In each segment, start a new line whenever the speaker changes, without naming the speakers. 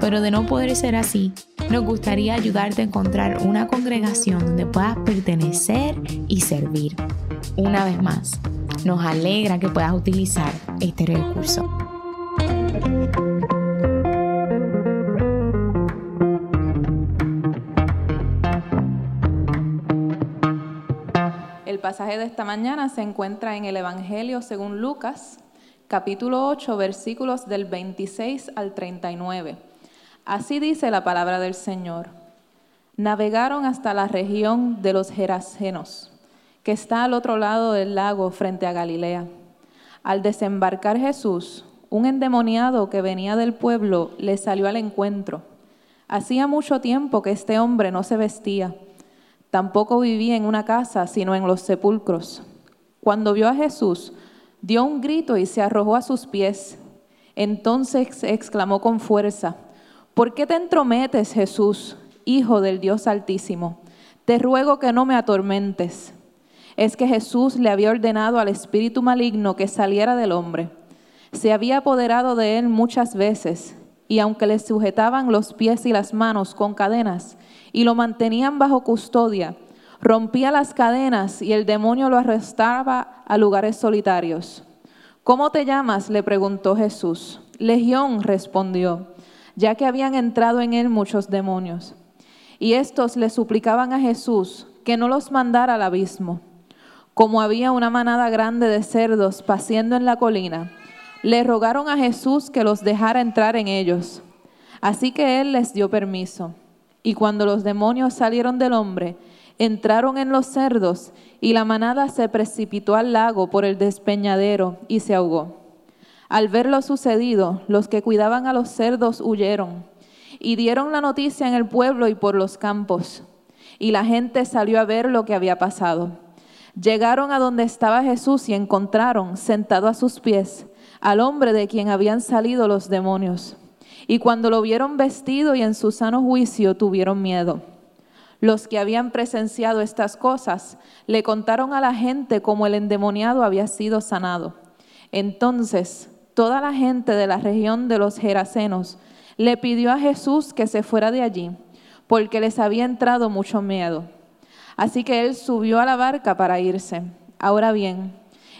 pero de no poder ser así, nos gustaría ayudarte a encontrar una congregación donde puedas pertenecer y servir. Una vez más, nos alegra que puedas utilizar este recurso.
El pasaje de esta mañana se encuentra en el Evangelio según Lucas, capítulo 8, versículos del 26 al 39. Así dice la palabra del Señor. Navegaron hasta la región de los Gerasenos, que está al otro lado del lago frente a Galilea. Al desembarcar Jesús, un endemoniado que venía del pueblo le salió al encuentro. Hacía mucho tiempo que este hombre no se vestía Tampoco vivía en una casa, sino en los sepulcros. Cuando vio a Jesús, dio un grito y se arrojó a sus pies. Entonces exclamó con fuerza, ¿por qué te entrometes, Jesús, Hijo del Dios Altísimo? Te ruego que no me atormentes. Es que Jesús le había ordenado al espíritu maligno que saliera del hombre. Se había apoderado de él muchas veces, y aunque le sujetaban los pies y las manos con cadenas, y lo mantenían bajo custodia. Rompía las cadenas y el demonio lo arrestaba a lugares solitarios. ¿Cómo te llamas? le preguntó Jesús. Legión respondió, ya que habían entrado en él muchos demonios. Y estos le suplicaban a Jesús que no los mandara al abismo. Como había una manada grande de cerdos paciendo en la colina, le rogaron a Jesús que los dejara entrar en ellos. Así que él les dio permiso. Y cuando los demonios salieron del hombre, entraron en los cerdos, y la manada se precipitó al lago por el despeñadero y se ahogó. Al ver lo sucedido, los que cuidaban a los cerdos huyeron y dieron la noticia en el pueblo y por los campos. Y la gente salió a ver lo que había pasado. Llegaron a donde estaba Jesús y encontraron, sentado a sus pies, al hombre de quien habían salido los demonios y cuando lo vieron vestido y en su sano juicio tuvieron miedo. Los que habían presenciado estas cosas le contaron a la gente cómo el endemoniado había sido sanado. Entonces, toda la gente de la región de los Gerasenos le pidió a Jesús que se fuera de allí, porque les había entrado mucho miedo. Así que él subió a la barca para irse. Ahora bien,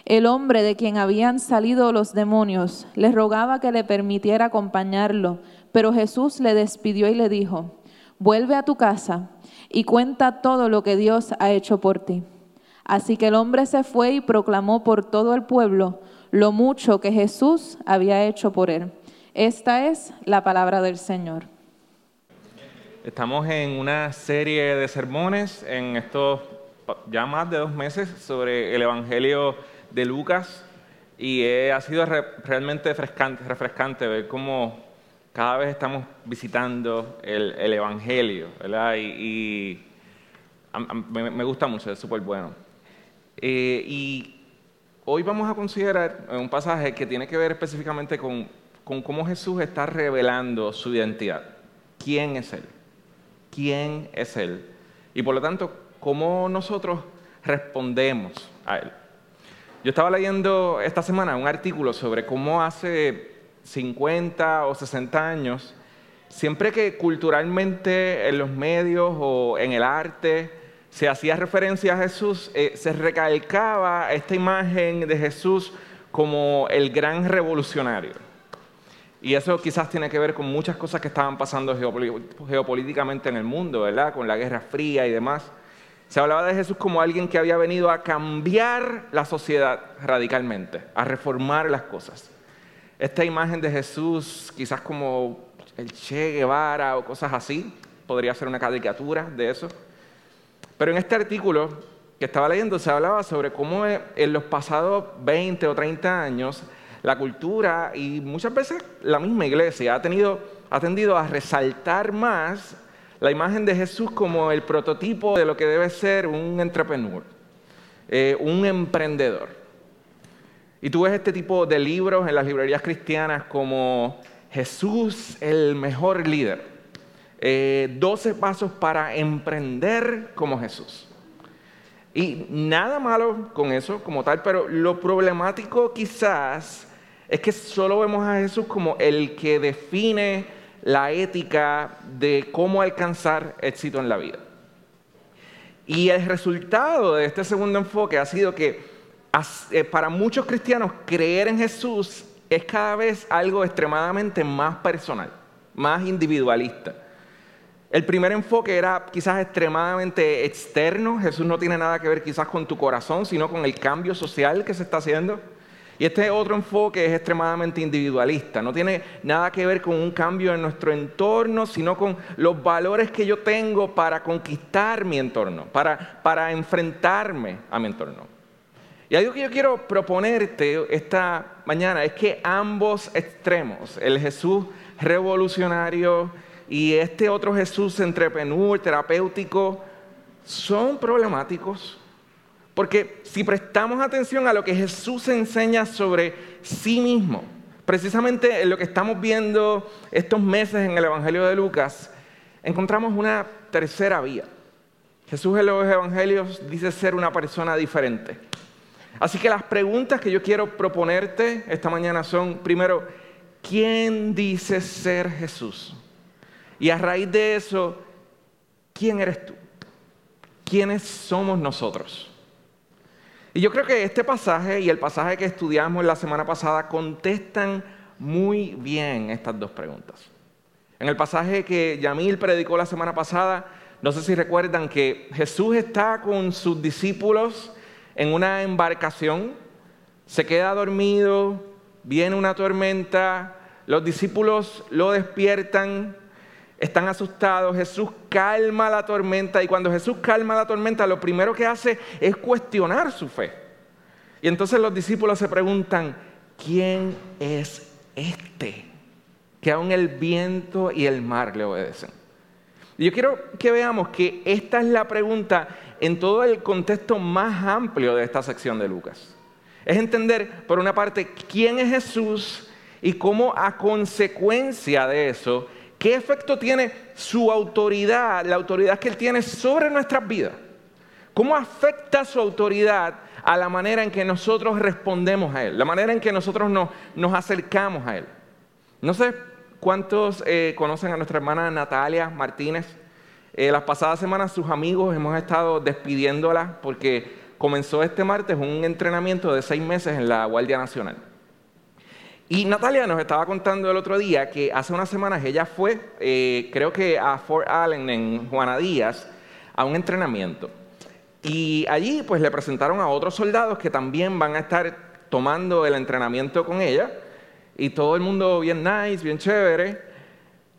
el hombre de quien habían salido los demonios le rogaba que le permitiera acompañarlo, pero Jesús le despidió y le dijo, vuelve a tu casa y cuenta todo lo que Dios ha hecho por ti. Así que el hombre se fue y proclamó por todo el pueblo lo mucho que Jesús había hecho por él. Esta es la palabra del Señor.
Estamos en una serie de sermones en estos ya más de dos meses sobre el Evangelio de Lucas y ha sido realmente refrescante, refrescante ver cómo cada vez estamos visitando el, Evangelio, ¿verdad? Y, me, gusta mucho, es súper bueno. Eh, y hoy vamos a considerar un pasaje que tiene que ver específicamente con, con cómo Jesús está revelando su identidad. ¿Quién es Él? ¿Quién es Él? Y por lo tanto, cómo nosotros respondemos a Él. Yo estaba leyendo esta semana un artículo sobre cómo hace 50 o 60 años, siempre que culturalmente en los medios o en el arte se hacía referencia a Jesús, eh, se recalcaba esta imagen de Jesús como el gran revolucionario. Y eso quizás tiene que ver con muchas cosas que estaban pasando geopolíticamente en el mundo, ¿verdad? Con la Guerra Fría y demás. Se hablaba de Jesús como alguien que había venido a cambiar la sociedad radicalmente, a reformar las cosas. Esta imagen de Jesús, quizás como el Che Guevara o cosas así, podría ser una caricatura de eso. Pero en este artículo que estaba leyendo se hablaba sobre cómo en los pasados 20 o 30 años la cultura y muchas veces la misma iglesia ha, tenido, ha tendido a resaltar más la imagen de Jesús como el prototipo de lo que debe ser un entrepreneur, eh, un emprendedor. Y tú ves este tipo de libros en las librerías cristianas como Jesús, el mejor líder. 12 eh, pasos para emprender como Jesús. Y nada malo con eso como tal, pero lo problemático quizás es que solo vemos a Jesús como el que define la ética de cómo alcanzar éxito en la vida. Y el resultado de este segundo enfoque ha sido que eh, para muchos cristianos creer en Jesús es cada vez algo extremadamente más personal, más individualista. El primer enfoque era quizás extremadamente externo, Jesús no tiene nada que ver quizás con tu corazón, sino con el cambio social que se está haciendo. Y este otro enfoque es extremadamente individualista, no tiene nada que ver con un cambio en nuestro entorno, sino con los valores que yo tengo para conquistar mi entorno, para, para enfrentarme a mi entorno. Y algo que yo quiero proponerte esta mañana es que ambos extremos, el Jesús revolucionario y este otro Jesús entrepreneur, terapéutico, son problemáticos porque si prestamos atención a lo que Jesús enseña sobre sí mismo, precisamente en lo que estamos viendo estos meses en el Evangelio de Lucas, encontramos una tercera vía. Jesús en los Evangelios dice ser una persona diferente. Así que las preguntas que yo quiero proponerte esta mañana son, primero, ¿quién dice ser Jesús? Y a raíz de eso, ¿quién eres tú? ¿Quiénes somos nosotros? Y yo creo que este pasaje y el pasaje que estudiamos la semana pasada contestan muy bien estas dos preguntas. En el pasaje que Yamil predicó la semana pasada, no sé si recuerdan que Jesús está con sus discípulos en una embarcación, se queda dormido, viene una tormenta, los discípulos lo despiertan, están asustados, Jesús calma la tormenta y cuando Jesús calma la tormenta lo primero que hace es cuestionar su fe. Y entonces los discípulos se preguntan, ¿quién es este? Que aún el viento y el mar le obedecen. Y yo quiero que veamos que esta es la pregunta en todo el contexto más amplio de esta sección de Lucas. Es entender, por una parte, quién es Jesús y cómo a consecuencia de eso ¿Qué efecto tiene su autoridad, la autoridad que Él tiene sobre nuestras vidas? ¿Cómo afecta su autoridad a la manera en que nosotros respondemos a Él, la manera en que nosotros nos, acercamos a Él? No sé cuántos eh, conocen a nuestra hermana Natalia Martínez. Eh, las pasadas semanas sus amigos hemos estado despidiéndola porque comenzó este martes un entrenamiento de seis meses en la Guardia Nacional. Y Natalia nos estaba contando el otro día que hace unas semanas ella fue, eh, creo que a Fort Allen, en Juana Díaz, a un entrenamiento. Y allí pues le presentaron a otros soldados que también van a estar tomando el entrenamiento con ella. Y todo el mundo bien nice, bien chévere.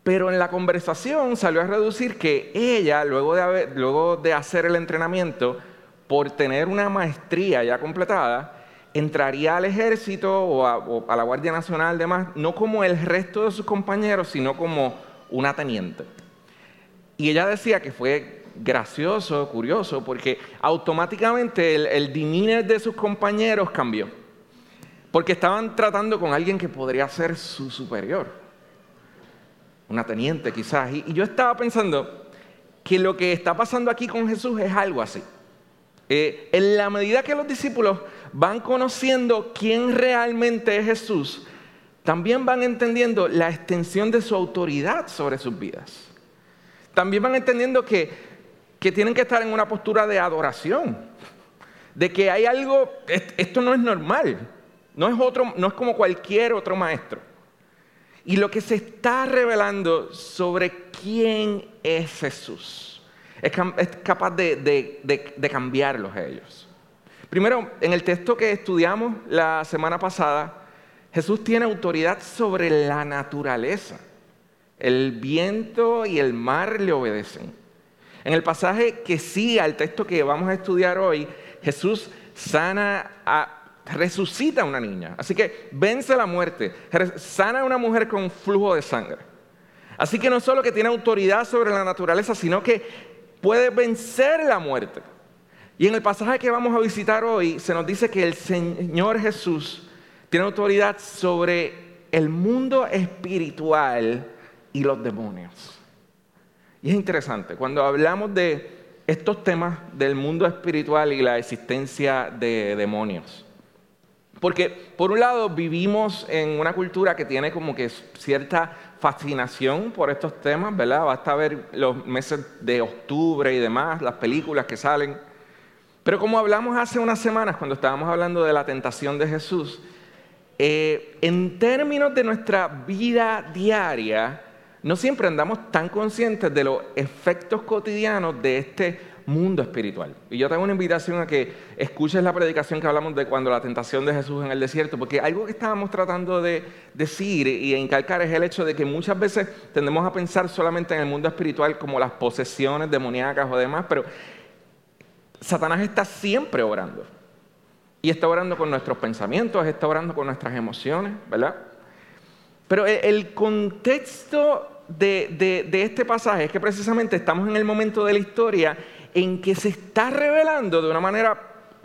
Pero en la conversación salió a reducir que ella, luego de, luego de hacer el entrenamiento, por tener una maestría ya completada, entraría al ejército o a, la Guardia Nacional, demás, no como el resto de sus compañeros, sino como una teniente. Y ella decía que fue gracioso, curioso, porque automáticamente el, el de sus compañeros cambió. Porque estaban tratando con alguien que podría ser su superior. Una teniente quizás. Y, yo estaba pensando que lo que está pasando aquí con Jesús es algo así. Eh, en la medida que los discípulos van conociendo quién realmente es Jesús, también van entendiendo la extensión de su autoridad sobre sus vidas. También van entendiendo que, que tienen que estar en una postura de adoración, de que hay algo, esto no es normal, no es, otro, no es como cualquier otro maestro. Y lo que se está revelando sobre quién es Jesús es, capaz de, de cambiarlos a ellos. Primero, en el texto que estudiamos la semana pasada, Jesús tiene autoridad sobre la naturaleza. El viento y el mar le obedecen. En el pasaje que sigue al texto que vamos a estudiar hoy, Jesús sana resucita a una niña. Así que vence la muerte, sana a una mujer con flujo de sangre. Así que no solo que tiene autoridad sobre la naturaleza, sino que puede vencer la muerte. Y en el pasaje que vamos a visitar hoy se nos dice que el Señor Jesús tiene autoridad sobre el mundo espiritual y los demonios. Y es interesante, cuando hablamos de estos temas del mundo espiritual y la existencia de demonios, porque por un lado vivimos en una cultura que tiene como que cierta fascinación por estos temas, ¿verdad? Basta ver los meses de octubre y demás, las películas que salen. Pero como hablamos hace unas semanas cuando estábamos hablando de la tentación de Jesús, eh, en términos de nuestra vida diaria, no siempre andamos tan conscientes de los efectos cotidianos de este mundo espiritual. Y yo tengo una invitación a que escuches la predicación que hablamos de cuando la tentación de Jesús en el desierto, porque algo que estábamos tratando de decir y encalcar es el hecho de que muchas veces tendemos a pensar solamente en el mundo espiritual como las posesiones demoníacas o demás, pero Satanás está siempre orando. Y está orando con nuestros pensamientos, está orando con nuestras emociones, ¿verdad? Pero el contexto de, de, este pasaje es que precisamente estamos en el momento de la historia en que se está revelando de una manera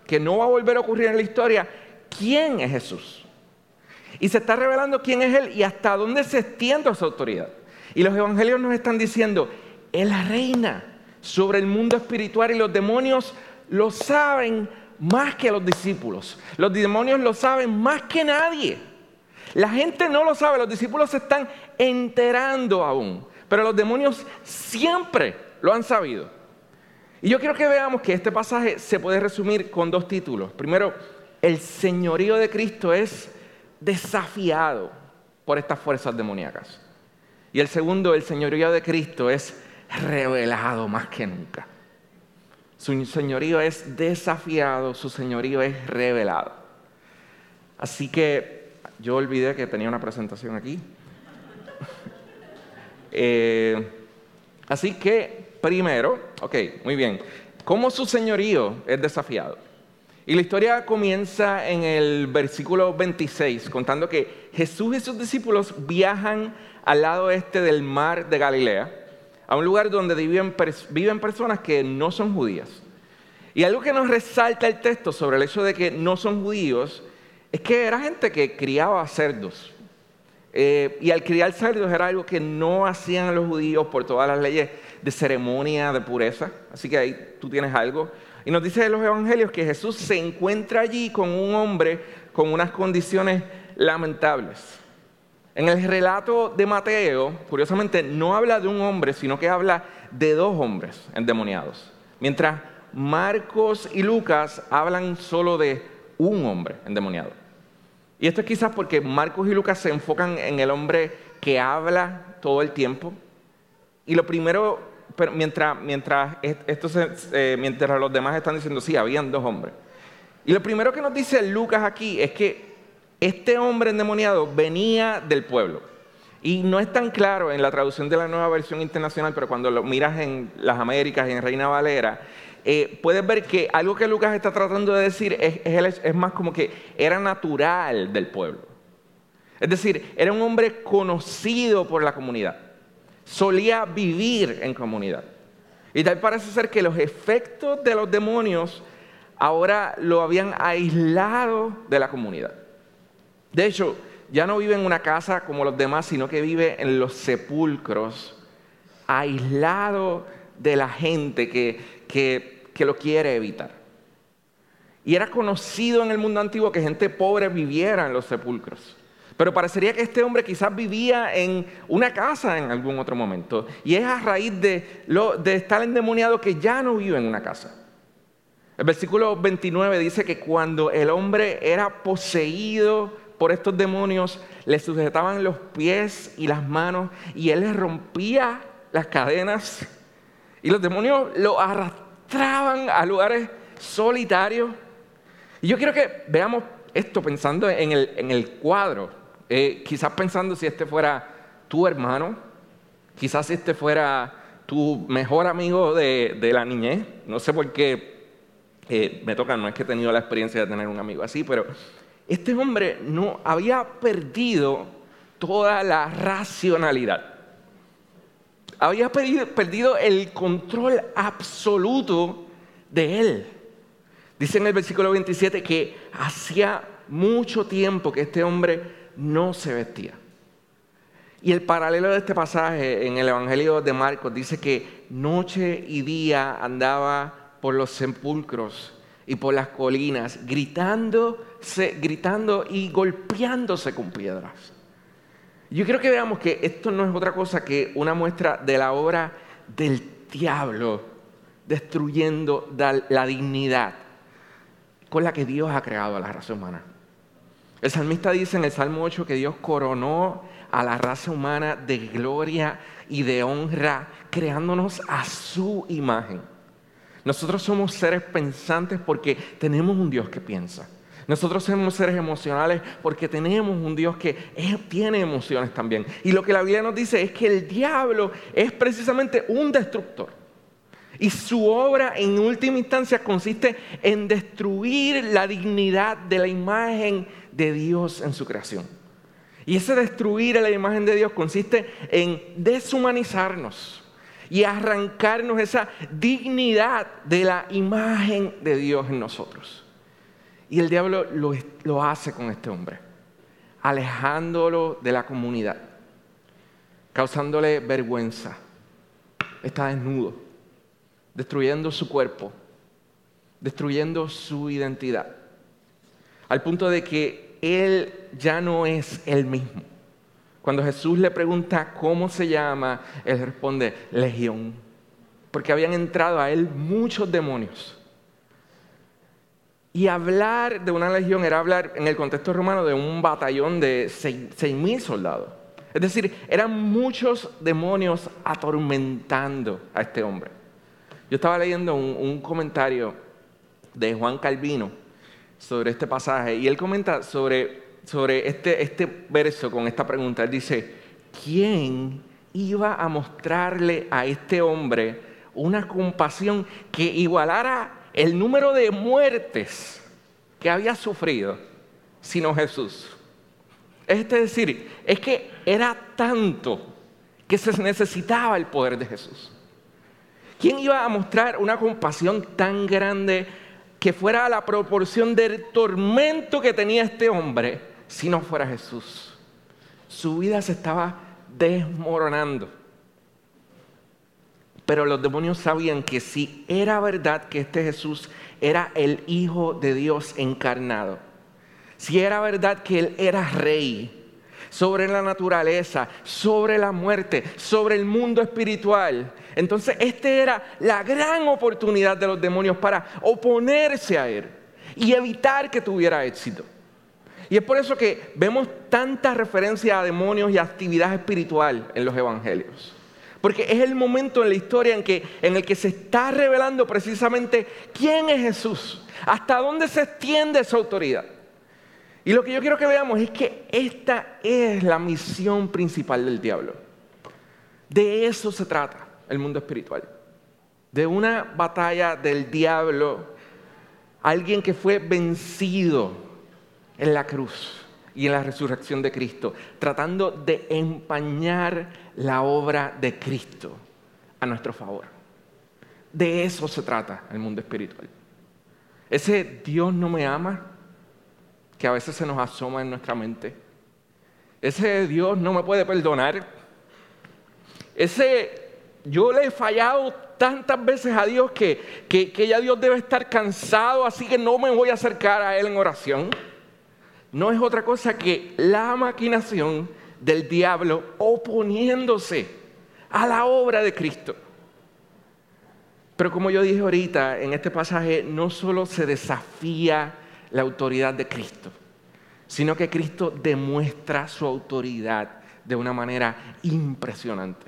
que no va a volver a ocurrir en la historia quién es Jesús. Y se está revelando quién es Él y hasta dónde se extiende su autoridad. Y los evangelios nos están diciendo, Él reina sobre el mundo espiritual y los demonios lo saben más que los discípulos. Los demonios lo saben más que nadie. La gente no lo sabe, los discípulos se están enterando aún, pero los demonios siempre lo han sabido. Y yo quiero que veamos que este pasaje se puede resumir con dos títulos. Primero, el señorío de Cristo es desafiado por estas fuerzas demoníacas. Y el segundo, el señorío de Cristo es revelado más que nunca. Su señorío es desafiado, su señorío es revelado. Así que yo olvidé que tenía una presentación aquí. Eh, así que primero, ok, muy bien, ¿cómo su señorío es desafiado? Y la historia comienza en el versículo 26, contando que Jesús y sus discípulos viajan al lado este del mar de Galilea, a un lugar donde viven, viven personas que no son judías. Y algo que nos resalta el texto sobre el hecho de que no son judíos es que era gente que criaba cerdos. Eh, y al criar cerdos era algo que no hacían los judíos por todas las leyes de ceremonia, de pureza. Así que ahí tú tienes algo. Y nos dice los evangelios que Jesús se encuentra allí con un hombre con unas condiciones lamentables. En el relato de Mateo, curiosamente, no habla de un hombre, sino que habla de dos hombres endemoniados. Mientras Marcos y Lucas hablan solo de un hombre endemoniado. Y esto es quizás porque Marcos y Lucas se enfocan en el hombre que habla todo el tiempo. Y lo primero mientras, mientras los demás están diciendo, sí, habían dos hombres. Y lo primero que nos dice Lucas aquí es que este hombre endemoniado venía del pueblo. Y no es tan claro en la traducción de la nueva versión internacional, pero cuando lo miras en las Américas y en Reina Valera, eh, puedes ver que algo que Lucas está tratando de decir es, es más como que era natural del pueblo. Es decir, era un hombre conocido por la comunidad solía vivir en comunidad. Y tal parece ser que los efectos de los demonios ahora lo habían aislado de la comunidad. De hecho, ya no vive en una casa como los demás, sino que vive en los sepulcros, aislado de la gente que, que, lo quiere evitar. Y era conocido en el mundo antiguo que gente pobre viviera en los sepulcros. Pero parecería que este hombre quizás vivía en una casa en algún otro momento. Y es a raíz de, de estar endemoniado que ya no vive en una casa. El versículo 29 dice que cuando el hombre era poseído por estos demonios, le sujetaban los pies y las manos y él les rompía las cadenas. Y los demonios lo arrastraban a lugares solitarios. Y yo quiero que veamos esto pensando en el, en el cuadro eh, quizás pensando si este fuera tu hermano, quizás si este fuera tu mejor amigo de, la niñez. No sé por qué eh, me toca, no es que he tenido la experiencia de tener un amigo así, pero este hombre no había perdido toda la racionalidad. había perdido el control absoluto de él. Dice en el versículo 27 que hacía mucho tiempo que este hombre no se vestía. Y el paralelo de este pasaje en el Evangelio de Marcos dice que noche y día andaba por los sepulcros y por las colinas, gritando y golpeándose con piedras. Yo quiero que veamos que esto no es otra cosa que una muestra de la obra del diablo destruyendo la dignidad con la que Dios ha creado a la raza humana. El salmista dice en el Salmo 8 que Dios coronó a la raza humana de gloria y de honra, creándonos a su imagen. Nosotros somos seres pensantes porque tenemos un Dios que piensa. Nosotros somos seres emocionales porque tenemos un Dios que tiene emociones también. Y lo que la Biblia nos dice es que el diablo es precisamente un destructor. Y su obra en última instancia consiste en destruir la dignidad de la imagen de Dios en su creación. Y ese destruir la imagen de Dios consiste en deshumanizarnos y arrancarnos esa dignidad de la imagen de Dios en nosotros. Y el diablo lo, lo hace con este hombre, alejándolo de la comunidad, causándole vergüenza. Está desnudo, destruyendo su cuerpo, destruyendo su identidad, al punto de que él ya no es el mismo. Cuando Jesús le pregunta cómo se llama, él responde, legión, porque habían entrado a él muchos demonios. Y hablar de una legión era hablar en el contexto romano de un batallón de seis mil soldados. Es decir, eran muchos demonios atormentando a este hombre. Yo estaba leyendo un comentario de Juan Calvino sobre este pasaje y él comenta sobre, sobre este, este verso con esta pregunta. Él dice, ¿quién iba a mostrarle a este hombre una compasión que igualara el número de muertes que había sufrido, sino Jesús? Es decir, es que era tanto que se necesitaba el poder de Jesús. ¿Quién iba a mostrar una compasión tan grande que fuera a la proporción del tormento que tenía este hombre si no fuera Jesús. Su vida se estaba desmoronando. Pero los demonios sabían que si era verdad que este Jesús era el Hijo de Dios encarnado, si era verdad que Él era rey, sobre la naturaleza, sobre la muerte, sobre el mundo espiritual. Entonces, esta era la gran oportunidad de los demonios para oponerse a Él y evitar que tuviera éxito. Y es por eso que vemos tanta referencia a demonios y actividad espiritual en los evangelios. Porque es el momento en la historia en, que, en el que se está revelando precisamente quién es Jesús, hasta dónde se extiende su autoridad. Y lo que yo quiero que veamos es que esta es la misión principal del diablo. De eso se trata el mundo espiritual. De una batalla del diablo, alguien que fue vencido en la cruz y en la resurrección de Cristo, tratando de empañar la obra de Cristo a nuestro favor. De eso se trata el mundo espiritual. Ese Dios no me ama, que a veces se nos asoma en nuestra mente. Ese Dios no me puede perdonar. Ese yo le he fallado tantas veces a Dios que, que, ya Dios debe estar cansado, así que no me voy a acercar a Él en oración. No es otra cosa que la maquinación del diablo oponiéndose a la obra de Cristo. Pero como yo dije ahorita, en este pasaje no solo se desafía la autoridad de Cristo, sino que Cristo demuestra su autoridad de una manera impresionante.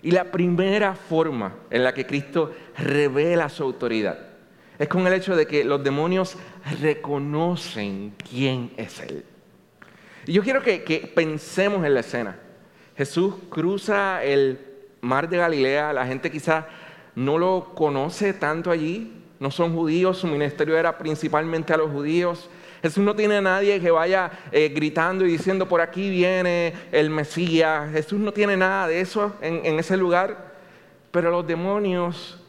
Y la primera forma en la que Cristo revela su autoridad es con el hecho de que los demonios reconocen quién es Él. Y yo quiero que, pensemos en la escena. Jesús cruza el mar de Galilea, la gente quizás no lo conoce tanto allí, no son judíos, su ministerio era principalmente a los judíos. Jesús no tiene a nadie que vaya eh, gritando y diciendo, por aquí viene el Mesías. Jesús no tiene nada de eso en ese lugar. Pero los demonios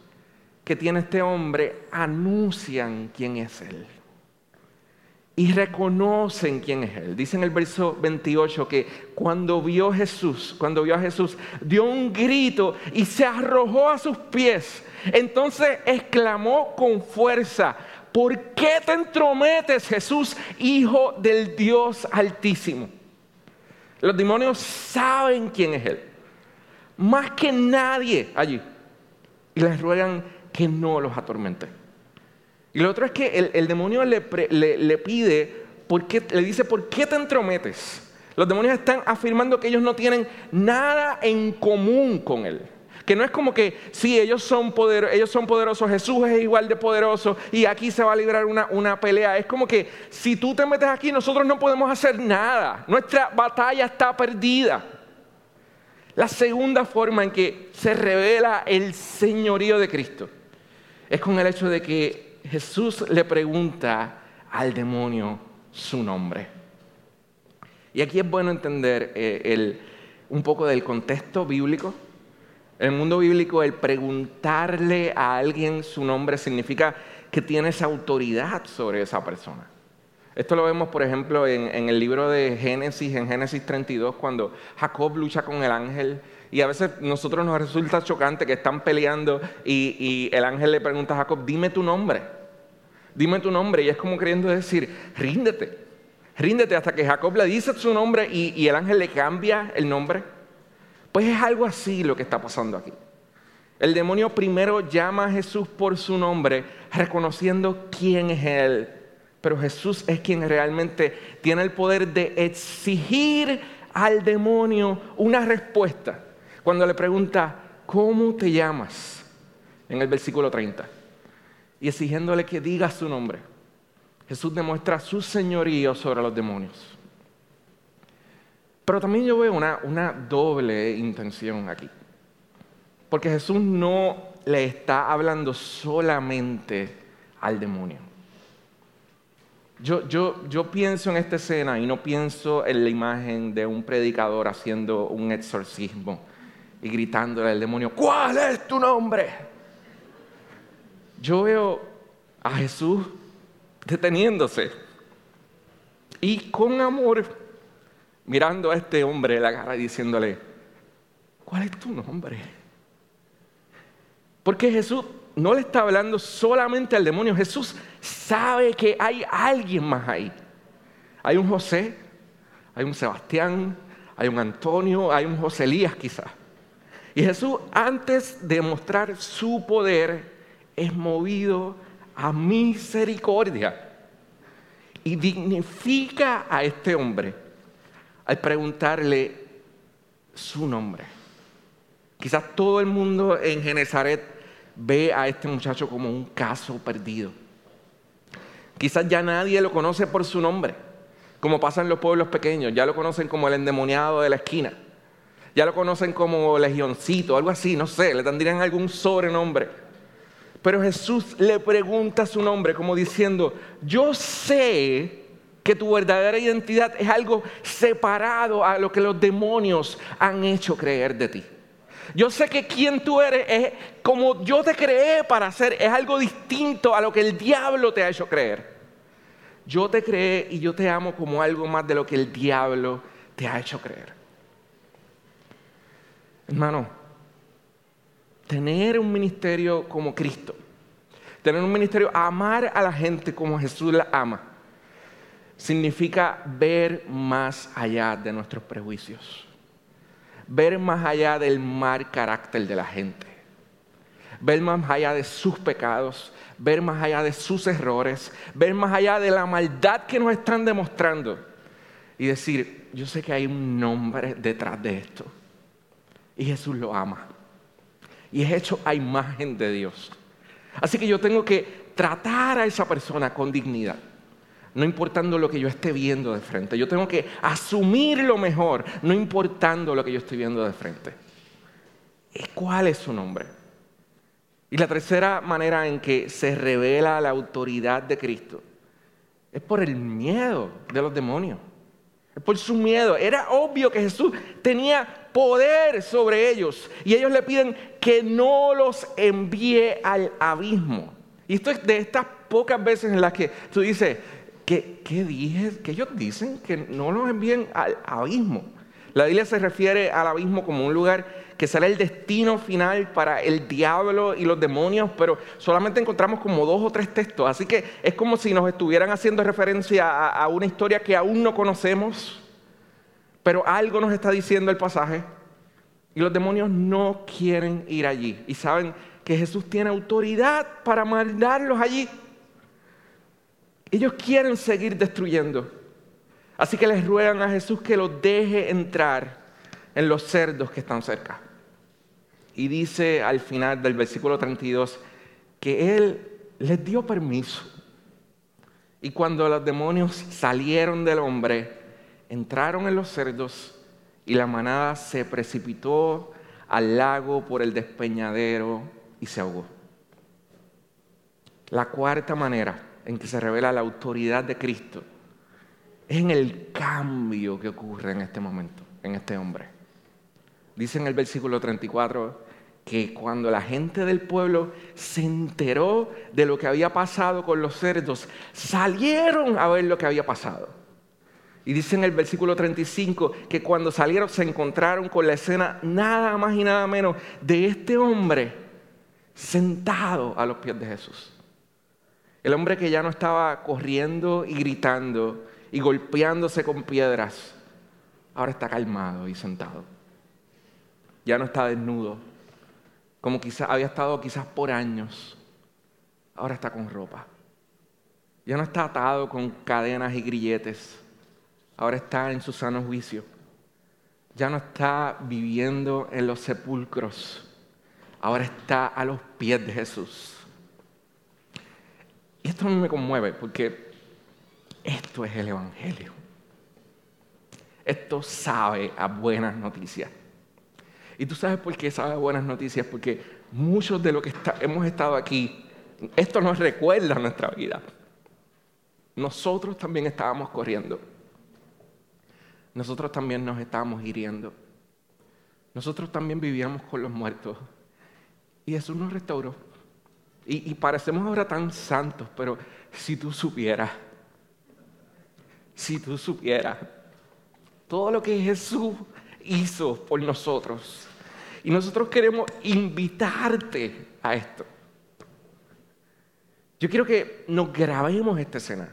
que tiene este hombre anuncian quién es Él. Y reconocen quién es Él. Dice en el verso 28 que cuando vio Jesús, cuando vio a Jesús, dio un grito y se arrojó a sus pies. Entonces exclamó con fuerza, ¿por qué te entrometes Jesús, Hijo del Dios Altísimo? Los demonios saben quién es Él. Más que nadie allí. Y les ruegan que no los atormente. Y lo otro es que el, demonio le, pide, le dice, ¿por qué te entrometes? Los demonios están afirmando que ellos no tienen nada en común con él. Que no es como que, sí, ellos son, ellos son poderosos, Jesús es igual de poderoso y aquí se va a librar una, una pelea. Es como que si tú te metes aquí, nosotros no podemos hacer nada. Nuestra batalla está perdida. La segunda forma en que se revela el señorío de Cristo es con el hecho de que Jesús le pregunta al demonio su nombre. Y aquí es bueno entender eh, un poco del contexto bíblico. En el mundo bíblico, el preguntarle a alguien su nombre significa que tienes autoridad sobre esa persona. Esto lo vemos, por ejemplo, en, en, el libro de Génesis, en Génesis 32, cuando Jacob lucha con el ángel y a veces nosotros nos resulta chocante que están peleando y, el ángel le pregunta a Jacob, dime tu nombre, dime tu nombre. Y es como queriendo decir, ríndete, ríndete hasta que Jacob le dice su nombre y, y el ángel le cambia el nombre. Pues es algo así lo que está pasando aquí. El demonio primero llama a Jesús por su nombre, reconociendo quién es Él. Pero Jesús es quien realmente tiene el poder de exigir al demonio una respuesta cuando le pregunta, ¿cómo te llamas? En el versículo 30. Y exigiéndole que diga su nombre. Jesús demuestra su señorío sobre los demonios. Pero también yo veo una, una doble intención aquí. Porque Jesús no le está hablando solamente al demonio. Yo, yo, yo, pienso en esta escena y no pienso en la imagen de un predicador haciendo un exorcismo y gritándole al demonio, ¿cuál es tu nombre? Yo veo a Jesús deteniéndose y con amor mirando a este hombre la cara y diciéndole, ¿cuál es tu nombre? Porque Jesús no le está hablando solamente al demonio, Jesús sabe que hay alguien más ahí. Hay un José, hay un Sebastián, hay un Antonio, hay un José Elías quizás. Y Jesús, antes de mostrar su poder, es movido a misericordia y dignifica a este hombre al preguntarle su nombre. Quizás todo el mundo en Genezaret ve a este muchacho como un caso perdido. Quizás ya nadie lo conoce por su nombre, como pasa en los pueblos pequeños, ya lo conocen como el endemoniado de la esquina. Ya lo conocen como legioncito, algo así, no sé, le tendrían algún sobrenombre. Pero Jesús le pregunta su nombre como diciendo, yo sé que tu verdadera identidad es algo separado a lo que los demonios han hecho creer de ti. Yo sé que quien tú eres es como yo te creé para ser, es algo distinto a lo que el diablo te ha hecho creer. Yo te creé y yo te amo como algo más de lo que el diablo te ha hecho creer. Hermano, tener un ministerio como Cristo, tener un ministerio, amar a la gente como Jesús la ama, significa ver más allá de nuestros prejuicios, ver más allá del mal carácter de la gente, ver más allá de sus pecados, ver más allá de sus errores, ver más allá de la maldad que nos están demostrando y decir, yo sé que hay un nombre detrás de esto y Jesús lo ama. Y es hecho a imagen de Dios. Así que yo tengo que tratar a esa persona con dignidad. No importando lo que yo esté viendo de frente. Yo tengo que asumir lo mejor, no importando lo que yo estoy viendo de frente. ¿Cuál es su nombre? Y la tercera manera en que se revela la autoridad de Cristo es por el miedo de los demonios. Por su miedo. Era obvio que Jesús tenía poder sobre ellos. Y ellos le piden que no los envíe al abismo. Y esto es de estas pocas veces en las que tú dices, ¿qué, qué dije? Que ellos dicen que no los envíen al abismo. La Biblia se refiere al abismo como un lugar que será el destino final para el diablo y los demonios, pero solamente encontramos como dos o tres textos. Así que es como si nos estuvieran haciendo referencia a, una historia que aún no conocemos, pero algo nos está diciendo el pasaje. Y los demonios no quieren ir allí. Y saben que Jesús tiene autoridad para mandarlos allí. Ellos quieren seguir destruyendo. Así que les ruegan a Jesús que los deje entrar en los cerdos que están cerca. Y dice al final del versículo 32 que Él les dio permiso. Y cuando los demonios salieron del hombre, entraron en los cerdos y la manada se precipitó al lago por el despeñadero y se ahogó. La cuarta manera en que se revela la autoridad de Cristo es en el cambio que ocurre en este momento, en este hombre. Dice en el versículo 34 que cuando la gente del pueblo se enteró de lo que había pasado con los cerdos, salieron a ver lo que había pasado. Y dice en el versículo 35 que cuando salieron se encontraron con la escena nada más y nada menos de este hombre sentado a los pies de Jesús. El hombre que ya no estaba corriendo y gritando y golpeándose con piedras, ahora está calmado y sentado ya no está desnudo, como quizás había estado quizás por años, ahora está con ropa. Ya no está atado con cadenas y grilletes, ahora está en su sano juicio. Ya no está viviendo en los sepulcros, ahora está a los pies de Jesús. Y esto me conmueve porque esto es el Evangelio. Esto sabe a buenas noticias. Y tú sabes por qué sabe buenas noticias, porque muchos de los que hemos estado aquí, esto nos recuerda nuestra vida. Nosotros también estábamos corriendo. Nosotros también nos estábamos hiriendo. Nosotros también vivíamos con los muertos. Y Jesús nos restauró. Y, y parecemos ahora tan santos, pero si tú supieras, si tú supieras todo lo que Jesús hizo por nosotros. Y nosotros queremos invitarte a esto. Yo quiero que nos grabemos esta escena.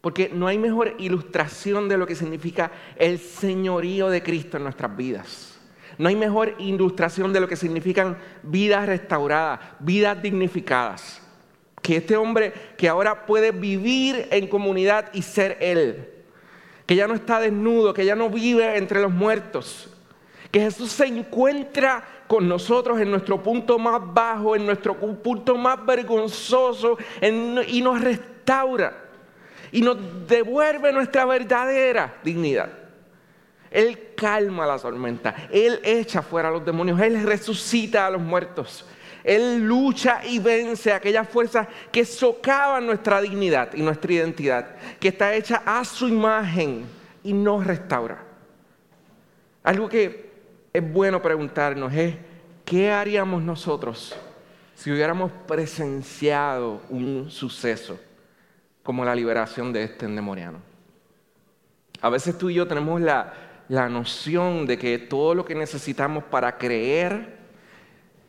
Porque no hay mejor ilustración de lo que significa el señorío de Cristo en nuestras vidas. No hay mejor ilustración de lo que significan vidas restauradas, vidas dignificadas. Que este hombre que ahora puede vivir en comunidad y ser Él que ya no está desnudo, que ya no vive entre los muertos, que Jesús se encuentra con nosotros en nuestro punto más bajo, en nuestro punto más vergonzoso y nos restaura y nos devuelve nuestra verdadera dignidad. Él calma la tormenta, Él echa fuera a los demonios, Él resucita a los muertos. Él lucha y vence aquellas fuerzas que socavan nuestra dignidad y nuestra identidad, que está hecha a su imagen y nos restaura. Algo que es bueno preguntarnos es, ¿qué haríamos nosotros si hubiéramos presenciado un suceso como la liberación de este endemoniano? A veces tú y yo tenemos la, la noción de que todo lo que necesitamos para creer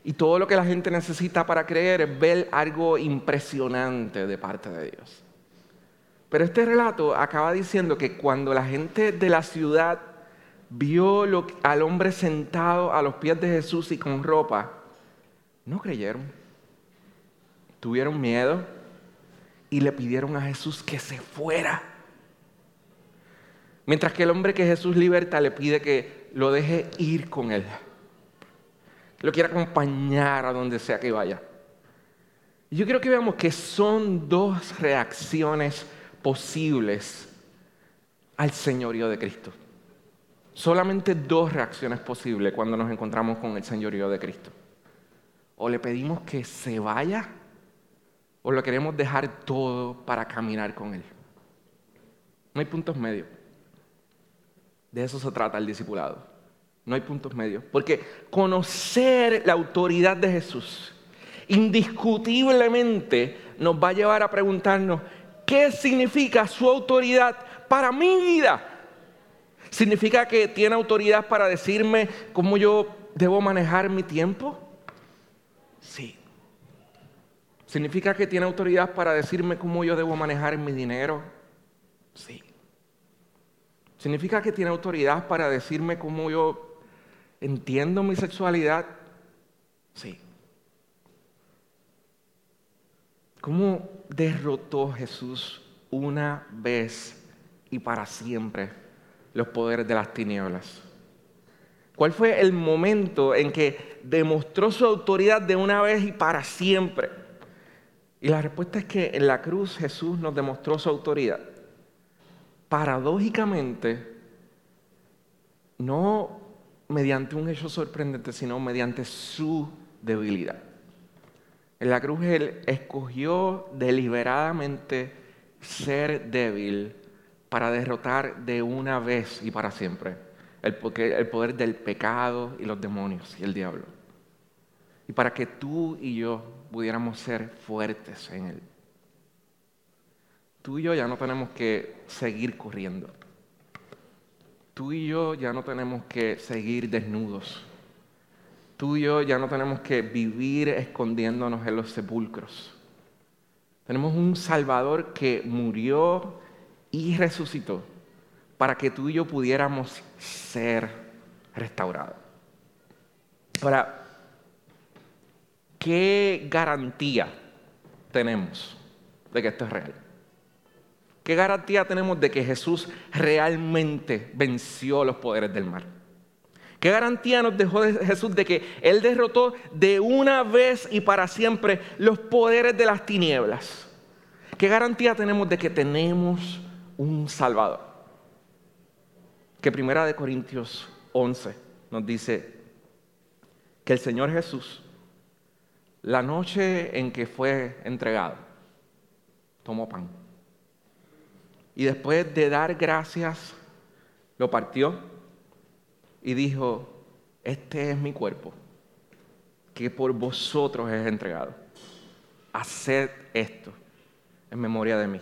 y todo lo que la gente necesita para creer es ver algo impresionante de parte de Dios. Pero este relato acaba diciendo que cuando la gente de la ciudad vio al hombre sentado a los pies de Jesús y con ropa, no creyeron. Tuvieron miedo y le pidieron a Jesús que se fuera. Mientras que el hombre que Jesús liberta le pide que lo deje ir con él lo quiere acompañar a donde sea que vaya. Yo quiero que veamos que son dos reacciones posibles al señorío de Cristo. Solamente dos reacciones posibles cuando nos encontramos con el señorío de Cristo. o le pedimos que se vaya o lo queremos dejar todo para caminar con Él. No hay puntos medios. De eso se trata el discipulado. No hay puntos medios. Porque conocer la autoridad de Jesús indiscutiblemente nos va a llevar a preguntarnos, ¿qué significa su autoridad para mi vida? ¿Significa que tiene autoridad para decirme cómo yo debo manejar mi tiempo? Sí. ¿Significa que tiene autoridad para decirme cómo yo debo manejar mi dinero? Sí. ¿Significa que tiene autoridad para decirme cómo yo entiendo mi sexualidad? Sí. ¿Cómo derrotó Jesús una vez y para siempre los poderes de las tinieblas? ¿Cuál fue el momento en que demostró su autoridad de una vez y para siempre? Y la respuesta es que en la cruz Jesús nos demostró su autoridad. Paradójicamente, no mediante un hecho sorprendente, sino mediante su debilidad. En la cruz Él escogió deliberadamente ser débil para derrotar de una vez y para siempre el poder del pecado y los demonios y el diablo. Y para que tú y yo pudiéramos ser fuertes en Él. Tú y yo ya no tenemos que seguir corriendo. Tú y yo ya no tenemos que seguir desnudos Tú y yo ya no tenemos que vivir escondiéndonos en los sepulcros. Tenemos un Salvador que murió y resucitó para que tú y yo pudiéramos ser restaurados. Ahora, ¿qué garantía tenemos de que esto es real? ¿Qué garantía tenemos de que Jesús realmente venció los poderes del mal? ¿Qué garantía nos dejó Jesús de que Él derrotó de una vez y para siempre los poderes de las tinieblas? ¿Qué garantía tenemos de que tenemos un Salvador? Que Primera de Corintios 11 nos dice que el Señor Jesús, la noche en que fue entregado, tomó pan. Y después de dar gracias, lo partió y dijo, este es mi cuerpo, que por vosotros es entregado. Haced esto en memoria de mí.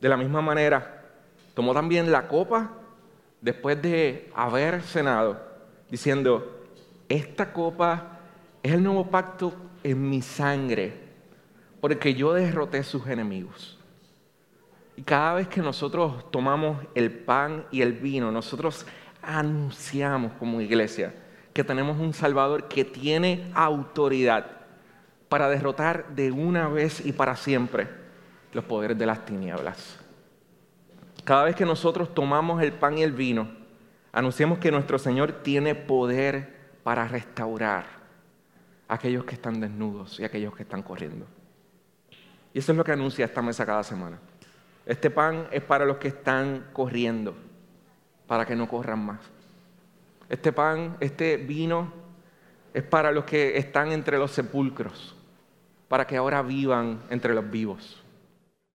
De la misma manera, tomó también la copa después de haber cenado, diciendo, esta copa es el nuevo pacto en mi sangre, porque yo derroté sus enemigos. Y cada vez que nosotros tomamos el pan y el vino, nosotros anunciamos como iglesia que tenemos un Salvador que tiene autoridad para derrotar de una vez y para siempre los poderes de las tinieblas. Cada vez que nosotros tomamos el pan y el vino, anunciamos que nuestro Señor tiene poder para restaurar a aquellos que están desnudos y a aquellos que están corriendo. Y eso es lo que anuncia esta mesa cada semana. Este pan es para los que están corriendo para que no corran más. Este pan, este vino es para los que están entre los sepulcros, para que ahora vivan entre los vivos.